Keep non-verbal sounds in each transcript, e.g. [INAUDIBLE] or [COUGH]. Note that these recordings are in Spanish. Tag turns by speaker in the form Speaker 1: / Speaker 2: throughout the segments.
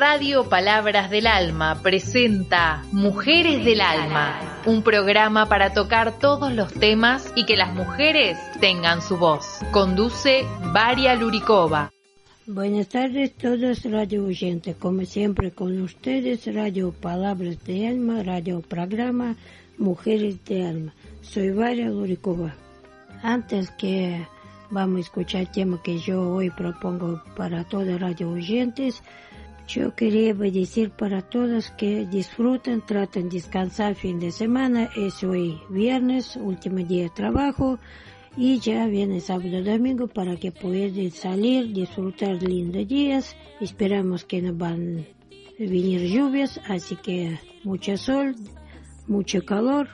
Speaker 1: Radio Palabras del Alma presenta Mujeres del Alma, un programa para tocar todos los temas y que las mujeres tengan su voz. Conduce Varia Luricova.
Speaker 2: Buenas tardes todos radio oyentes, como siempre con ustedes Radio Palabras de Alma, radio programa Mujeres de Alma. Soy Varia Luricova. Antes que vamos a escuchar el tema que yo hoy propongo para todos radio oyentes, yo quería decir para todos que disfruten, traten de descansar fin de semana. Es hoy viernes, último día de trabajo y ya viene sábado domingo para que puedan salir, disfrutar lindos días. Esperamos que no van a venir lluvias, así que mucho sol, mucho calor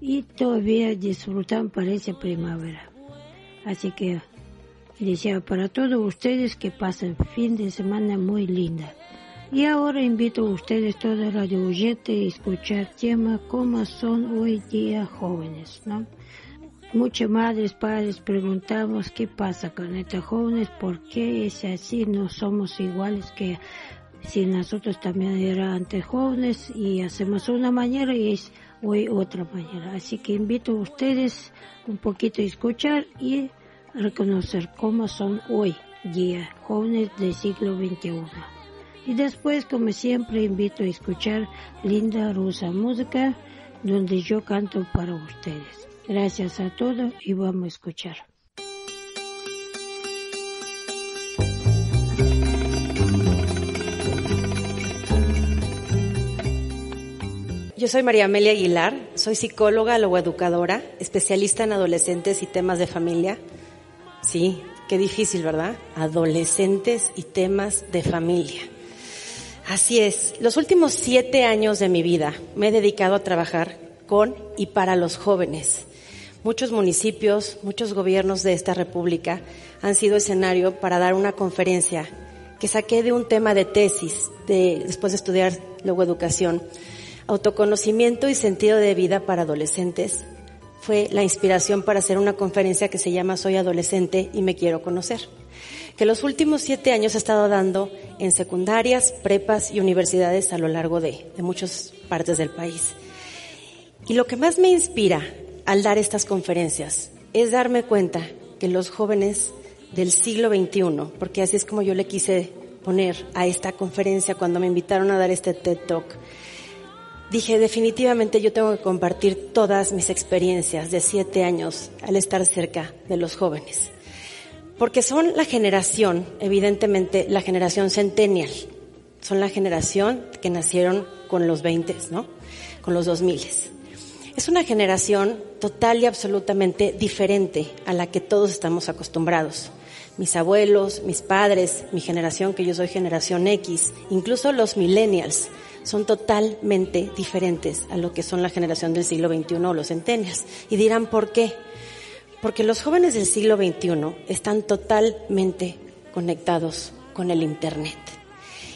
Speaker 2: y todavía disfrutan parece primavera. Así que deseo para todos ustedes que pasen fin de semana muy linda. Y ahora invito a ustedes todos radio oyentes a escuchar tema cómo son hoy día jóvenes, ¿no? Muchas madres, padres preguntamos qué pasa con estos jóvenes, por qué es así, no somos iguales que si nosotros también antes jóvenes y hacemos una manera y es hoy otra manera. Así que invito a ustedes un poquito a escuchar y reconocer cómo son hoy día jóvenes del siglo XXI. Y después, como siempre, invito a escuchar linda rusa música donde yo canto para ustedes. Gracias a todos y vamos a escuchar.
Speaker 3: Yo soy María Amelia Aguilar, soy psicóloga, logoeducadora, especialista en adolescentes y temas de familia. Sí, qué difícil, ¿verdad? Adolescentes y temas de familia. Así es, los últimos siete años de mi vida me he dedicado a trabajar con y para los jóvenes. Muchos municipios, muchos gobiernos de esta república han sido escenario para dar una conferencia que saqué de un tema de tesis de, después de estudiar luego educación. Autoconocimiento y sentido de vida para adolescentes fue la inspiración para hacer una conferencia que se llama Soy adolescente y me quiero conocer, que los últimos siete años he estado dando en secundarias, prepas y universidades a lo largo de, de muchas partes del país. Y lo que más me inspira al dar estas conferencias es darme cuenta que los jóvenes del siglo XXI, porque así es como yo le quise poner a esta conferencia cuando me invitaron a dar este TED Talk, dije definitivamente yo tengo que compartir todas mis experiencias de siete años al estar cerca de los jóvenes. Porque son la generación, evidentemente, la generación centennial. Son la generación que nacieron con los 20, ¿no? Con los 2000. Es una generación total y absolutamente diferente a la que todos estamos acostumbrados. Mis abuelos, mis padres, mi generación, que yo soy generación X, incluso los millennials, son totalmente diferentes a lo que son la generación del siglo XXI o los centennials. Y dirán, ¿por qué? Porque los jóvenes del siglo XXI están totalmente conectados con el Internet.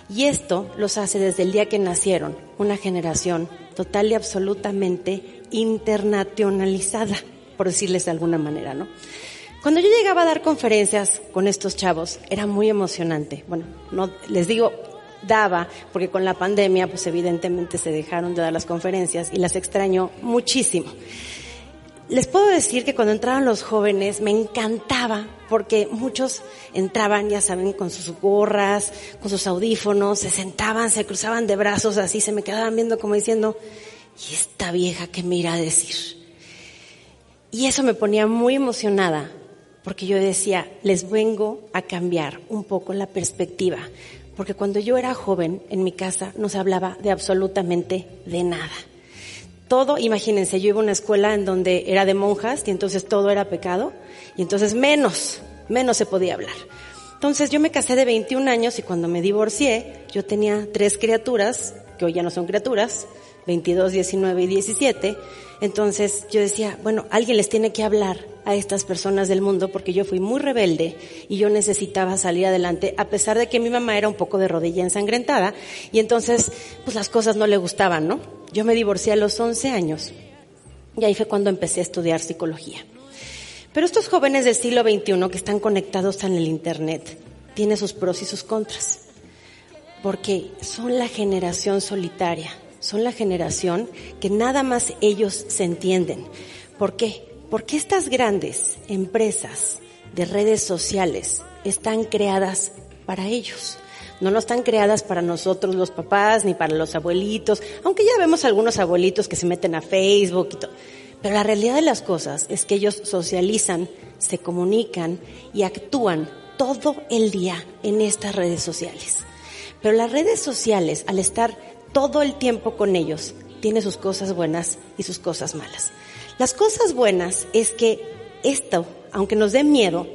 Speaker 3: Y esto los hace desde el día que nacieron una generación total y absolutamente internacionalizada, por decirles de alguna manera, ¿no? Cuando yo llegaba a dar conferencias con estos chavos, era muy emocionante. Bueno, no les digo daba, porque con la pandemia, pues evidentemente se dejaron de dar las conferencias y las extraño muchísimo. Les puedo decir que cuando entraban los jóvenes me encantaba porque muchos entraban, ya saben, con sus gorras, con sus audífonos, se sentaban, se cruzaban de brazos así, se me quedaban viendo como diciendo, ¿y esta vieja qué me irá a decir? Y eso me ponía muy emocionada, porque yo decía, les vengo a cambiar un poco la perspectiva, porque cuando yo era joven en mi casa no se hablaba de absolutamente de nada. Todo, imagínense, yo iba a una escuela en donde era de monjas y entonces todo era pecado y entonces menos, menos se podía hablar. Entonces yo me casé de 21 años y cuando me divorcié yo tenía tres criaturas, que hoy ya no son criaturas, 22, 19 y 17. Entonces yo decía, bueno, alguien les tiene que hablar a estas personas del mundo porque yo fui muy rebelde y yo necesitaba salir adelante a pesar de que mi mamá era un poco de rodilla ensangrentada y entonces pues las cosas no le gustaban, ¿no? Yo me divorcié a los 11 años y ahí fue cuando empecé a estudiar psicología. Pero estos jóvenes del siglo XXI que están conectados en el Internet tienen sus pros y sus contras. porque son la generación solitaria, son la generación que nada más ellos se entienden. ¿Por qué? Porque estas grandes empresas de redes sociales están creadas para ellos. No, no están creadas para nosotros los papás ni para los abuelitos, aunque ya vemos algunos abuelitos que se meten a Facebook y todo. Pero la realidad de las cosas es que ellos socializan, se comunican y actúan todo el día en estas redes sociales. Pero las redes sociales, al estar todo el tiempo con ellos, tiene sus cosas buenas y sus cosas malas. Las cosas buenas es que esto, aunque nos dé miedo,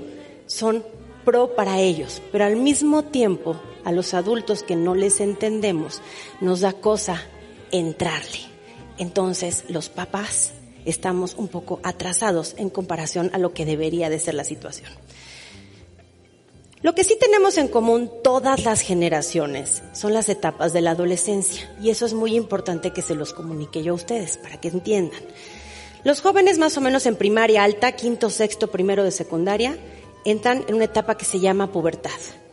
Speaker 3: son pro para ellos, pero al mismo tiempo a los adultos que no les entendemos nos da cosa entrarle. Entonces los papás estamos un poco atrasados en comparación a lo que debería de ser la situación. Lo que sí tenemos en común todas las generaciones son las etapas de la adolescencia y eso es muy importante que se los comunique yo a ustedes para que entiendan. Los jóvenes más o menos en primaria alta, quinto, sexto, primero de secundaria, entran en una etapa que se llama pubertad.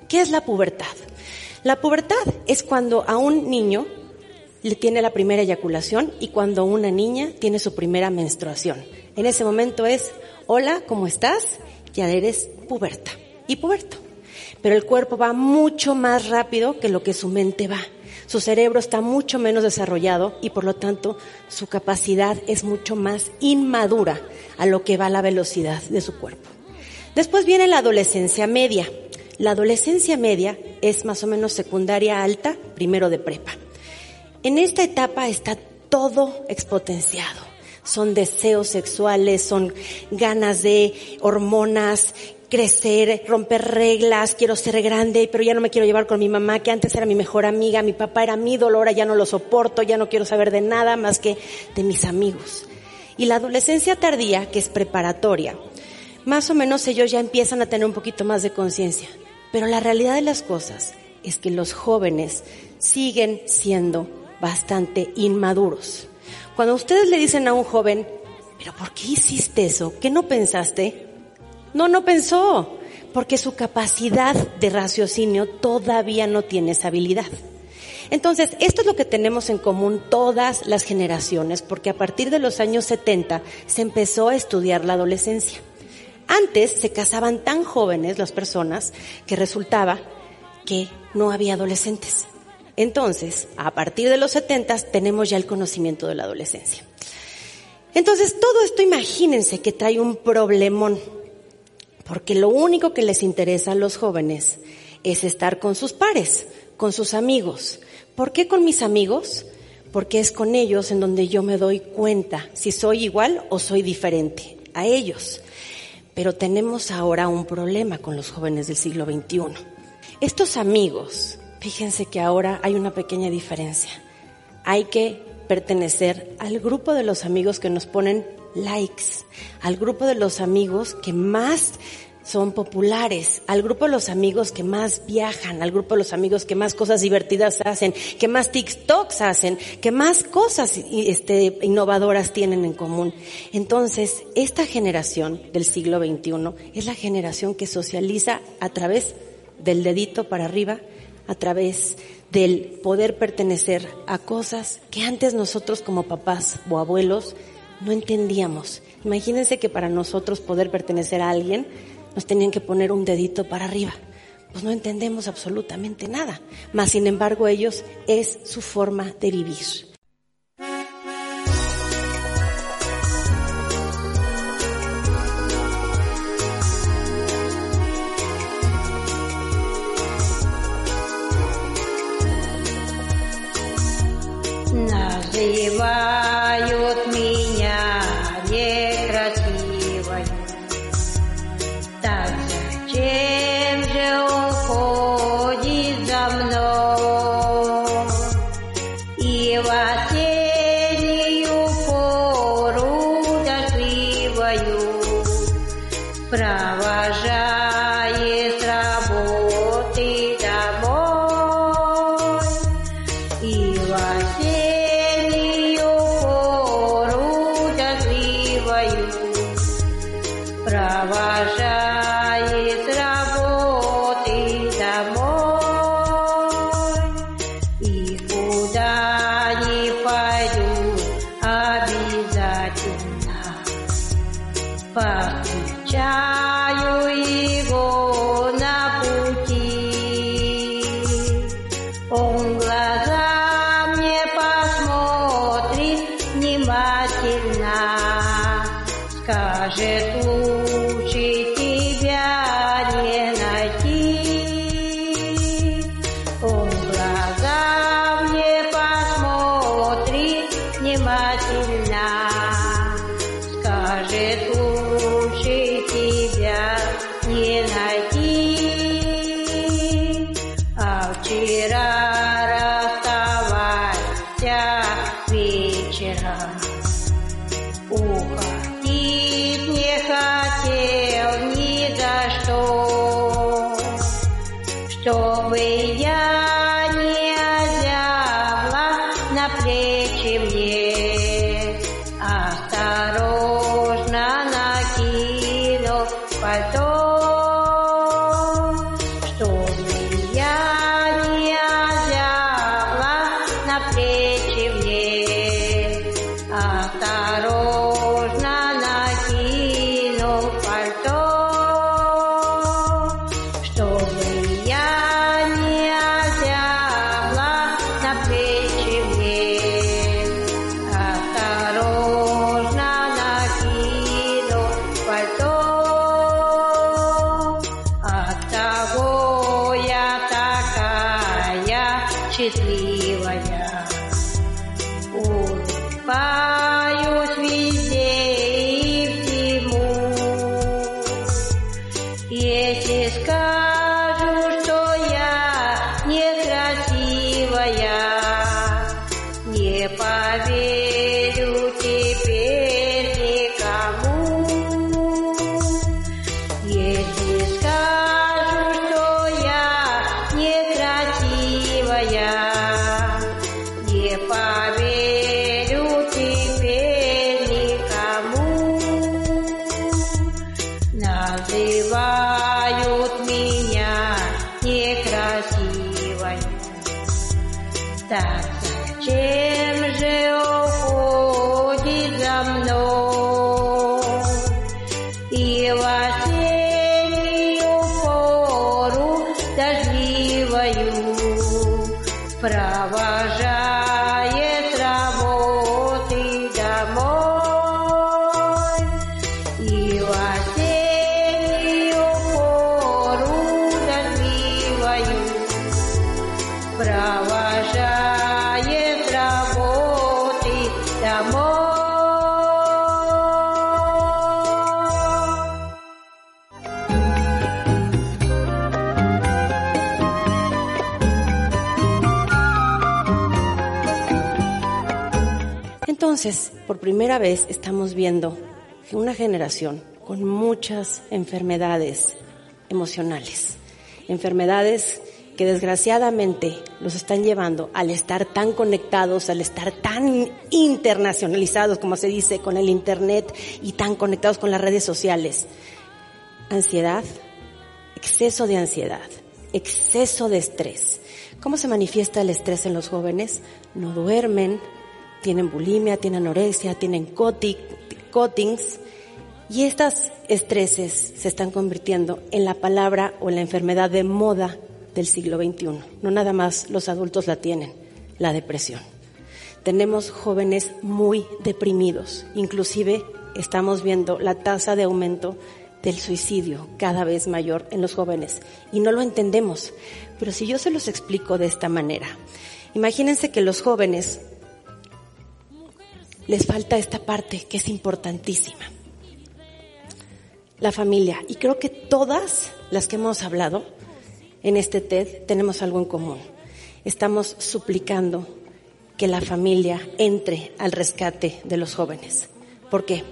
Speaker 3: ¿Qué es la pubertad? La pubertad es cuando a un niño le tiene la primera eyaculación y cuando una niña tiene su primera menstruación. En ese momento es, hola, ¿cómo estás? Ya eres puberta y puberto. Pero el cuerpo va mucho más rápido que lo que su mente va. Su cerebro está mucho menos desarrollado y por lo tanto su capacidad es mucho más inmadura a lo que va la velocidad de su cuerpo. Después viene la adolescencia media. La adolescencia media es más o menos secundaria alta, primero de prepa. En esta etapa está todo expotenciado. Son deseos sexuales, son ganas de hormonas, crecer, romper reglas, quiero ser grande, pero ya no me quiero llevar con mi mamá, que antes era mi mejor amiga, mi papá era mi dolor, ya no lo soporto, ya no quiero saber de nada más que de mis amigos. Y la adolescencia tardía, que es preparatoria, más o menos ellos ya empiezan a tener un poquito más de conciencia. Pero la realidad de las cosas es que los jóvenes siguen siendo bastante inmaduros. Cuando ustedes le dicen a un joven, pero ¿por qué hiciste eso? ¿Qué no pensaste? No, no pensó, porque su capacidad de raciocinio todavía no tiene esa habilidad. Entonces, esto es lo que tenemos en común todas las generaciones, porque a partir de los años 70 se empezó a estudiar la adolescencia. Antes se casaban tan jóvenes las personas que resultaba que no había adolescentes. Entonces, a partir de los 70 tenemos ya el conocimiento de la adolescencia. Entonces, todo esto imagínense que trae un problemón, porque lo único que les interesa a los jóvenes es estar con sus pares, con sus amigos. ¿Por qué con mis amigos? Porque es con ellos en donde yo me doy cuenta si soy igual o soy diferente a ellos. Pero tenemos ahora un problema con los jóvenes del siglo XXI. Estos amigos Fíjense que ahora hay una pequeña diferencia. Hay que pertenecer al grupo de los amigos que nos ponen likes, al grupo de los amigos que más son populares, al grupo de los amigos que más viajan, al grupo de los amigos que más cosas divertidas hacen, que más TikToks hacen, que más cosas este, innovadoras tienen en común. Entonces, esta generación del siglo XXI es la generación que socializa a través del dedito para arriba, a través del poder pertenecer a cosas que antes nosotros como papás o abuelos no entendíamos. Imagínense que para nosotros poder pertenecer a alguien nos tenían que poner un dedito para arriba. Pues no entendemos absolutamente nada. Mas sin embargo ellos es su forma de vivir.
Speaker 2: zawsze przy.
Speaker 4: Не
Speaker 3: Entonces, por primera vez estamos viendo una generación con muchas enfermedades emocionales, enfermedades que desgraciadamente los están llevando al estar tan conectados, al estar tan internacionalizados, como se dice, con el Internet y tan conectados con las redes sociales. Ansiedad, exceso de ansiedad, exceso de estrés. ¿Cómo se manifiesta el estrés en los jóvenes? No duermen, tienen bulimia, tienen anorexia, tienen cottings y estas estreses se están convirtiendo en la palabra o la enfermedad de moda del siglo XXI. No nada más los adultos la tienen, la depresión. Tenemos jóvenes muy deprimidos, inclusive estamos viendo la tasa de aumento del suicidio cada vez mayor en los jóvenes y no lo entendemos. Pero si yo se los explico de esta manera, imagínense que los jóvenes les falta esta parte que es importantísima. La familia. Y creo que todas las que hemos hablado en este TED tenemos algo en común. Estamos suplicando que la familia entre al rescate de los jóvenes. ¿Por qué?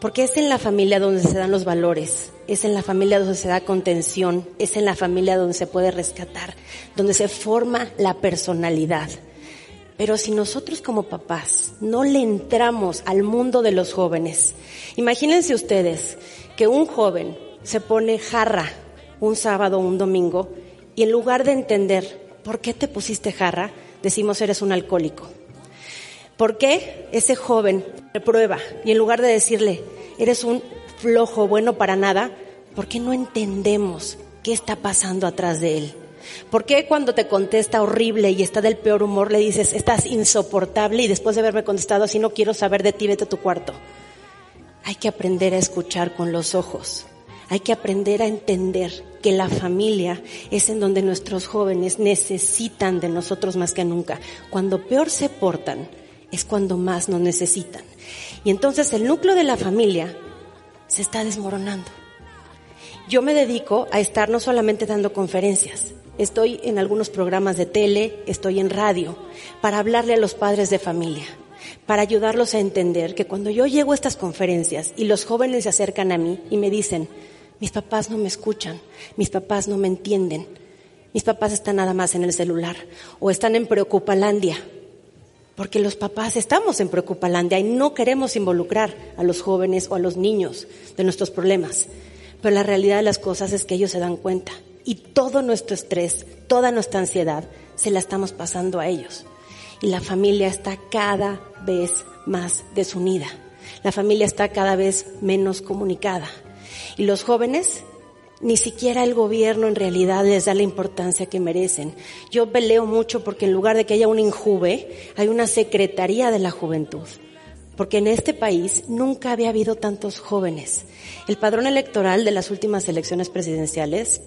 Speaker 3: Porque es en la familia donde se dan los valores, es en la familia donde se da contención, es en la familia donde se puede rescatar, donde se forma la personalidad. Pero si nosotros como papás no le entramos al mundo de los jóvenes, imagínense ustedes que un joven se pone jarra un sábado o un domingo y en lugar de entender por qué te pusiste jarra, decimos eres un alcohólico. ¿Por qué ese joven reprueba y en lugar de decirle eres un flojo bueno para nada, por qué no entendemos qué está pasando atrás de él? ¿Por qué cuando te contesta horrible y está del peor humor le dices, estás insoportable y después de haberme contestado así no quiero saber de ti, vete a tu cuarto? Hay que aprender a escuchar con los ojos. Hay que aprender a entender que la familia es en donde nuestros jóvenes necesitan de nosotros más que nunca. Cuando peor se portan es cuando más nos necesitan. Y entonces el núcleo de la familia se está desmoronando. Yo me dedico a estar no solamente dando conferencias, estoy en algunos programas de tele, estoy en radio, para hablarle a los padres de familia, para ayudarlos a entender que cuando yo llego a estas conferencias y los jóvenes se acercan a mí y me dicen, mis papás no me escuchan, mis papás no me entienden, mis papás están nada más en el celular o están en Preocupalandia, porque los papás estamos en Preocupalandia y no queremos involucrar a los jóvenes o a los niños de nuestros problemas. Pero la realidad de las cosas es que ellos se dan cuenta y todo nuestro estrés, toda nuestra ansiedad, se la estamos pasando a ellos. Y la familia está cada vez más desunida. La familia está cada vez menos comunicada. Y los jóvenes ni siquiera el gobierno en realidad les da la importancia que merecen. Yo peleo mucho porque en lugar de que haya un INJUVE, hay una Secretaría de la Juventud. Porque en este país nunca había habido tantos jóvenes. El padrón electoral de las últimas elecciones presidenciales,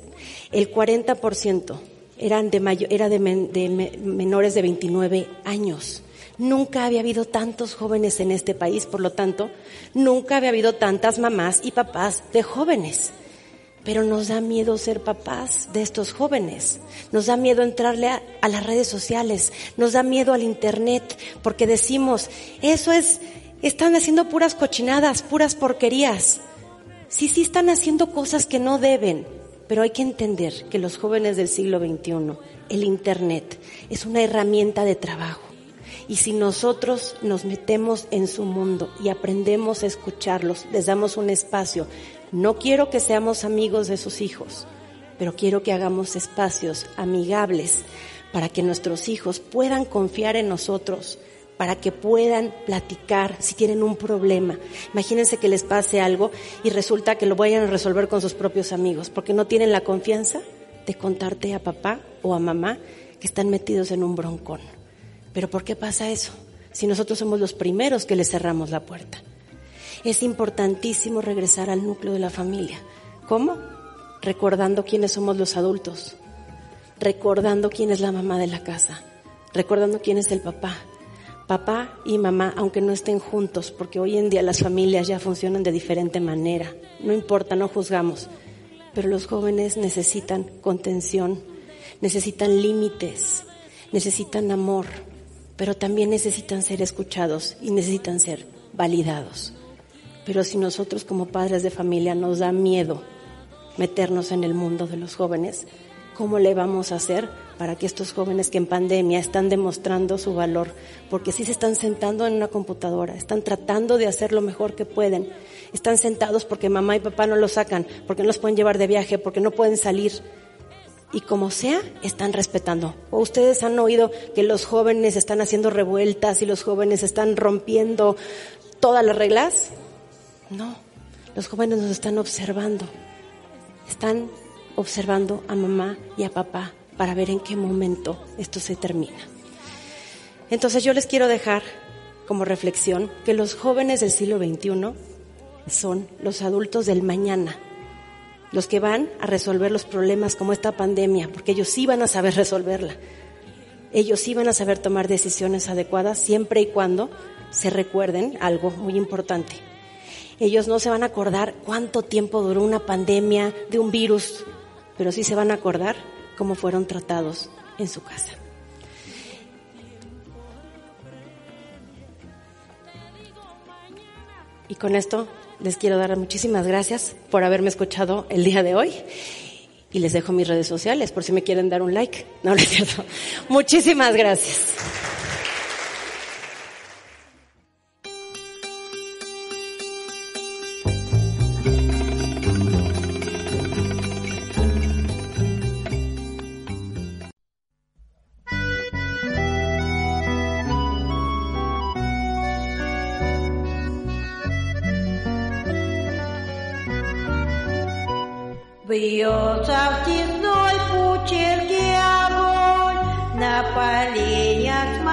Speaker 3: el 40% eran de de menores de 29 años. Nunca había habido tantos jóvenes en este país, por lo tanto, nunca había habido tantas mamás y papás de jóvenes. Pero nos da miedo ser papás de estos jóvenes. Nos da miedo entrarle a, las redes sociales. Nos da miedo al internet porque decimos, eso es, están haciendo puras cochinadas, puras porquerías. Sí, sí están haciendo cosas que no deben. Pero hay que entender que los jóvenes del siglo XXI, el internet, es una herramienta de trabajo. Y si nosotros nos metemos en su mundo y aprendemos a escucharlos, les damos un espacio, no quiero que seamos amigos de sus hijos, pero quiero que hagamos espacios amigables para que nuestros hijos puedan confiar en nosotros, para que puedan platicar si tienen un problema. Imagínense que les pase algo y resulta que lo vayan a resolver con sus propios amigos, porque no tienen la confianza de contarte a papá o a mamá que están metidos en un broncón. Pero ¿por qué pasa eso? Si nosotros somos los primeros que les cerramos la puerta. Es importantísimo regresar al núcleo de la familia. ¿Cómo? Recordando quiénes somos los adultos, recordando quién es la mamá de la casa, recordando quién es el papá. Papá y mamá, aunque no estén juntos, porque hoy en día las familias ya funcionan de diferente manera, no importa, no juzgamos, pero los jóvenes necesitan contención, necesitan límites, necesitan amor, pero también necesitan ser escuchados y necesitan ser validados. Pero si nosotros como padres de familia nos da miedo meternos en el mundo de los jóvenes, ¿cómo le vamos a hacer para que estos jóvenes que en pandemia están demostrando su valor? Porque si se están sentando en una computadora, están tratando de hacer lo mejor que pueden, están sentados porque mamá y papá no los sacan, porque no los pueden llevar de viaje, porque no pueden salir. Y como sea, están respetando. ¿O ustedes han oído que los jóvenes están haciendo revueltas y los jóvenes están rompiendo todas las reglas? No, los jóvenes nos están observando. Están observando a mamá y a papá para ver en qué momento esto se termina. Entonces yo les quiero dejar como reflexión que los jóvenes del siglo XXI son los adultos del mañana, los que van a resolver los problemas como esta pandemia, porque ellos sí van a saber [LAUGHS] resolverla. Ellos sí van a saber tomar decisiones adecuadas siempre y cuando se recuerden algo muy importante, ellos no se van a acordar cuánto tiempo duró una pandemia de un virus, pero sí se van a acordar cómo fueron tratados en su casa. Y con esto les quiero dar muchísimas gracias por haberme escuchado el día de hoy. Y les dejo mis redes sociales por si me quieren dar un like. No, no es cierto. Muchísimas gracias.
Speaker 4: Бьется в тесной пучерке огонь, на поленьях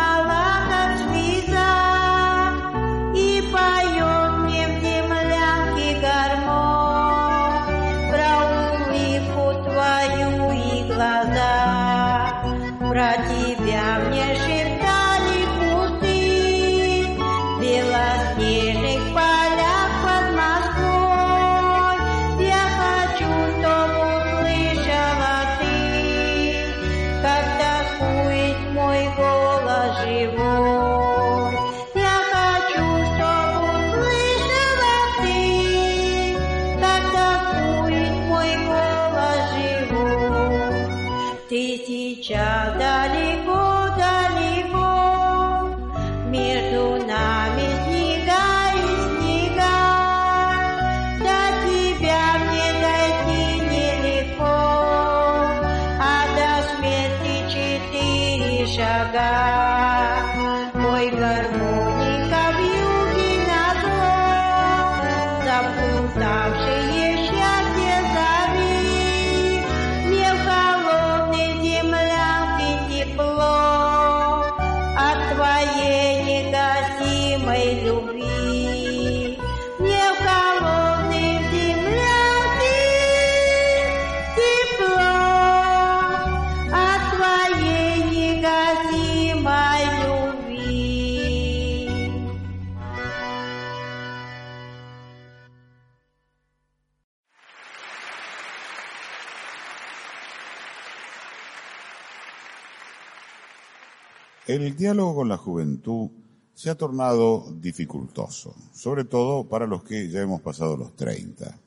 Speaker 5: El diálogo con la juventud se ha tornado dificultoso, sobre todo para los que ya hemos pasado los 30.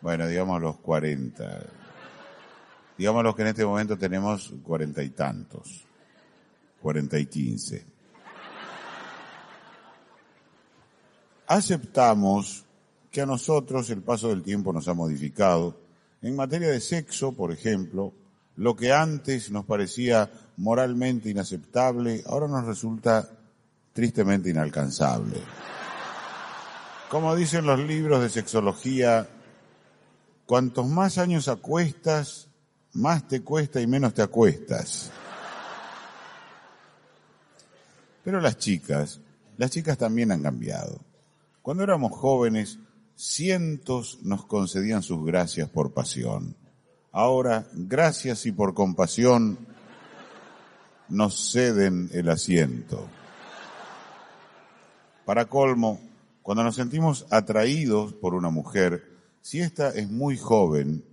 Speaker 5: Bueno, digamos los 40. Digamos los que en este momento tenemos cuarenta y tantos. Cuarenta y quince. Aceptamos que a nosotros el paso del tiempo nos ha modificado. En materia de sexo, por ejemplo, lo que antes nos parecía moralmente inaceptable, ahora nos resulta tristemente inalcanzable. Como dicen los libros de sexología, cuantos más años acuestas, más te cuesta y menos te acuestas. Pero las chicas, las chicas también han cambiado. Cuando éramos jóvenes, cientos nos concedían sus gracias por pasión. Ahora, gracias y por compasión, nos ceden el asiento. Para colmo, cuando nos sentimos atraídos por una mujer, si ésta es muy joven,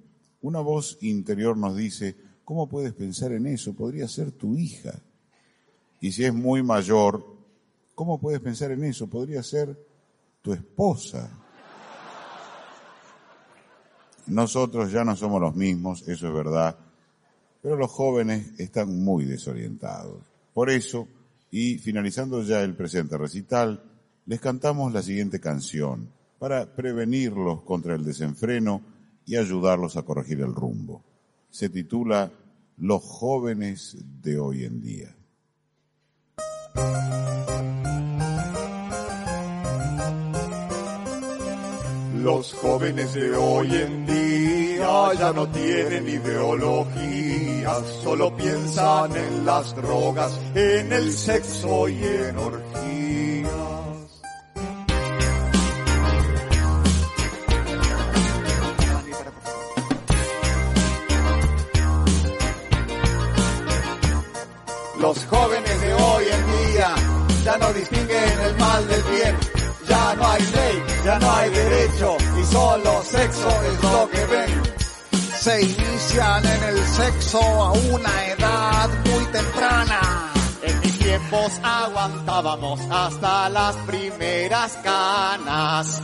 Speaker 5: una voz interior nos dice, ¿cómo puedes pensar en eso? Podría ser tu hija. Y si es muy mayor, ¿cómo puedes pensar en eso? Podría ser tu esposa. Nosotros ya no somos los mismos, eso es verdad, pero los jóvenes están muy desorientados. Por eso, y finalizando ya el presente recital, les cantamos la siguiente canción para prevenirlos contra el desenfreno y ayudarlos a corregir el rumbo. Se titula Los jóvenes de hoy en día.
Speaker 6: Los jóvenes de hoy en día ya no tienen ideología, solo piensan en las drogas, en el sexo y en orgías. Los jóvenes de hoy en día ya no distinguen el mal del bien. Ya no hay ley, ya no hay derecho y solo sexo es lo que ven. Se inician en el sexo a una edad muy temprana. En mis tiempos aguantábamos hasta las primeras canas.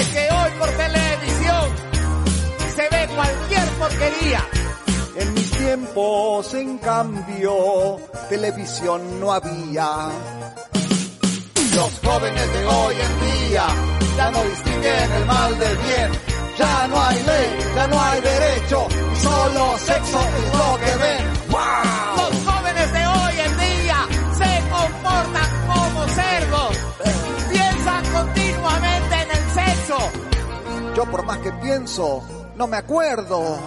Speaker 6: Es que hoy por televisión se ve cualquier porquería. En mis tiempos, en cambio, televisión no había. Los jóvenes de hoy en día ya no distinguen el mal del bien. Ya no hay ley, ya no hay derecho, solo sexo es lo que ven. Los jóvenes de hoy en día se comportan como cerdos. Piensan continuamente en el sexo. Yo por más que pienso, no me acuerdo.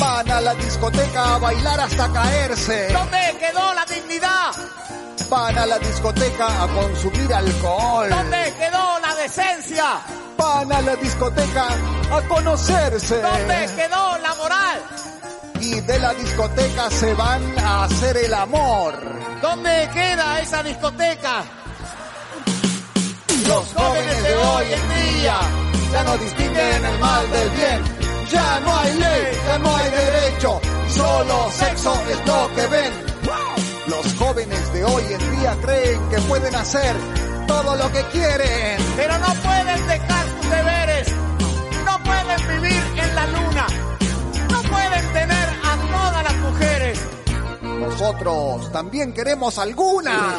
Speaker 6: Van a la discoteca a bailar hasta caerse. ¿Dónde quedó la dignidad? Van a la discoteca a consumir alcohol. ¿Dónde quedó la decencia? Van a la discoteca a conocerse. ¿Dónde quedó la moral? Y de la discoteca se van a hacer el amor. ¿Dónde queda esa discoteca? Los jóvenes de hoy en día ya no distinguen el mal del bien. Ya no hay ley, ya no hay derecho, solo sexo es lo que ven. Los jóvenes de hoy en día creen que pueden hacer todo lo que quieren, pero no pueden dejar pueden vivir en la luna. No pueden tener a todas las mujeres. Nosotros también queremos alguna.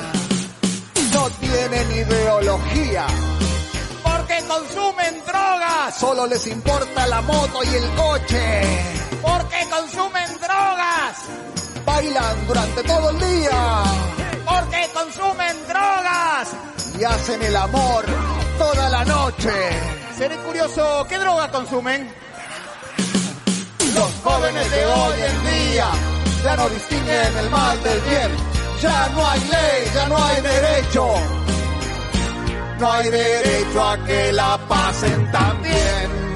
Speaker 6: No tienen ideología. Porque consumen drogas. Solo les importa la moto y el coche. Porque consumen drogas. Bailan durante todo el día. Porque consumen drogas. Y hacen el amor toda la noche. Seré curioso, ¿qué droga consumen? Los jóvenes de hoy en día ya no distinguen el mal del bien. Ya no hay ley, ya no hay derecho. No hay derecho a que la pasen tan bien.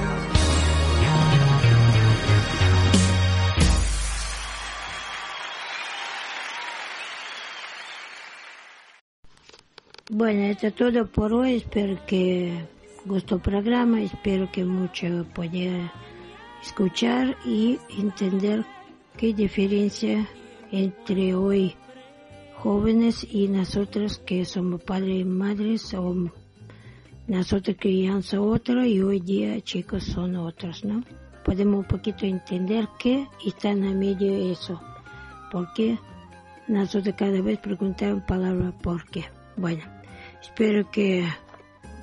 Speaker 2: Bueno, esto es todo por hoy. Espero que gustó el programa. Espero que mucho pueda escuchar y entender qué diferencia entre hoy jóvenes y nosotros que somos padres y madres o nosotros crianza otra y hoy día chicos son otros, ¿no? Podemos un poquito entender qué están a medio de eso. ¿Por qué? Nosotros cada vez preguntamos palabra por qué. Bueno, espero que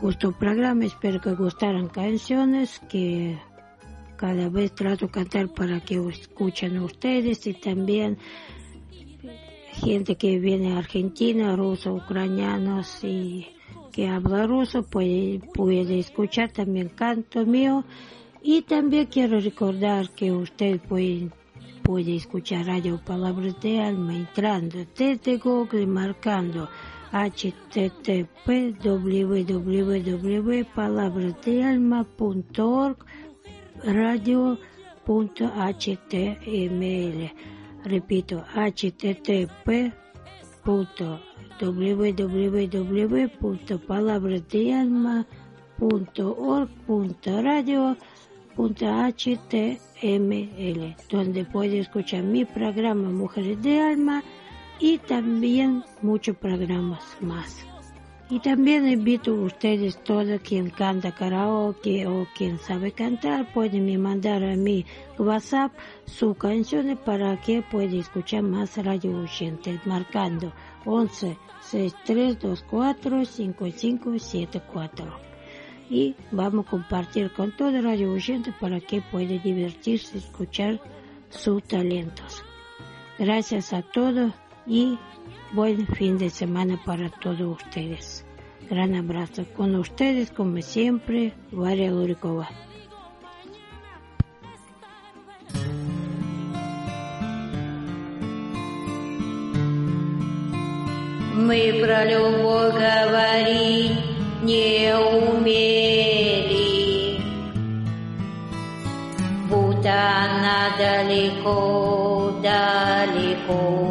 Speaker 2: gustó el programa, espero que gustaran canciones, que cada vez trato de cantar para que escuchen ustedes y también gente que viene de Argentina, rusos, ucranianos y que habla ruso puede, puede escuchar también canto mío. Y también quiero recordar que usted puede, puede escuchar Radio Palabras de Alma entrando desde Google marcando http www.palabrasdealma.org radio.html repito http www.palabrasdealma.org.radio.html donde puede escuchar mi programa Mujeres de Alma y también muchos programas más. Y también invito a ustedes, todos quien canta karaoke o quien sabe cantar, pueden mandar a mi WhatsApp sus canciones para que pueda escuchar más radio oyentes, marcando 11 6324 5574. Y vamos a compartir con todo radio oyente para que pueda divertirse, escuchar sus talentos. Gracias a todos y buen fin de semana para todos ustedes. Gran abrazo. Con ustedes, como siempre, Varia Lurikova.
Speaker 4: Мы про любовь говорить не умели, будто она далеко, далеко.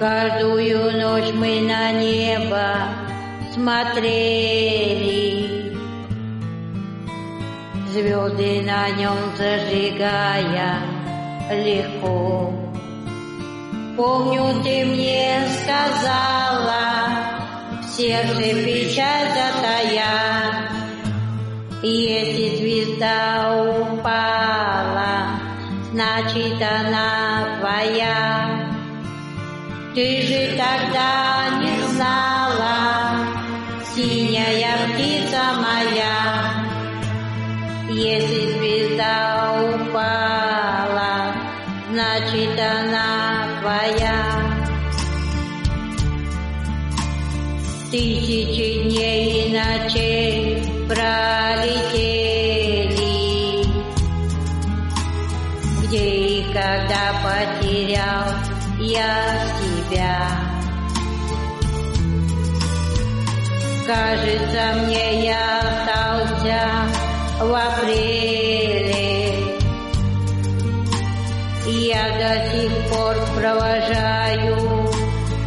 Speaker 4: Каждую ночь мы на небо смотрели, звезды на нем зажигая легко. Помню, ты мне сказала, в сердце печаль затая, если звезда упала, значит она твоя. Ты же тогда не знала, синяя птица моя, если звезда упала, значит она твоя. Тысячи дней и ночей пролетели, где и когда потерял я тебя. Кажется, мне я остался в апреле. Я до сих пор провожаю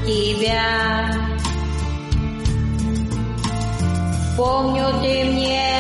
Speaker 4: тебя. Помню, ты мне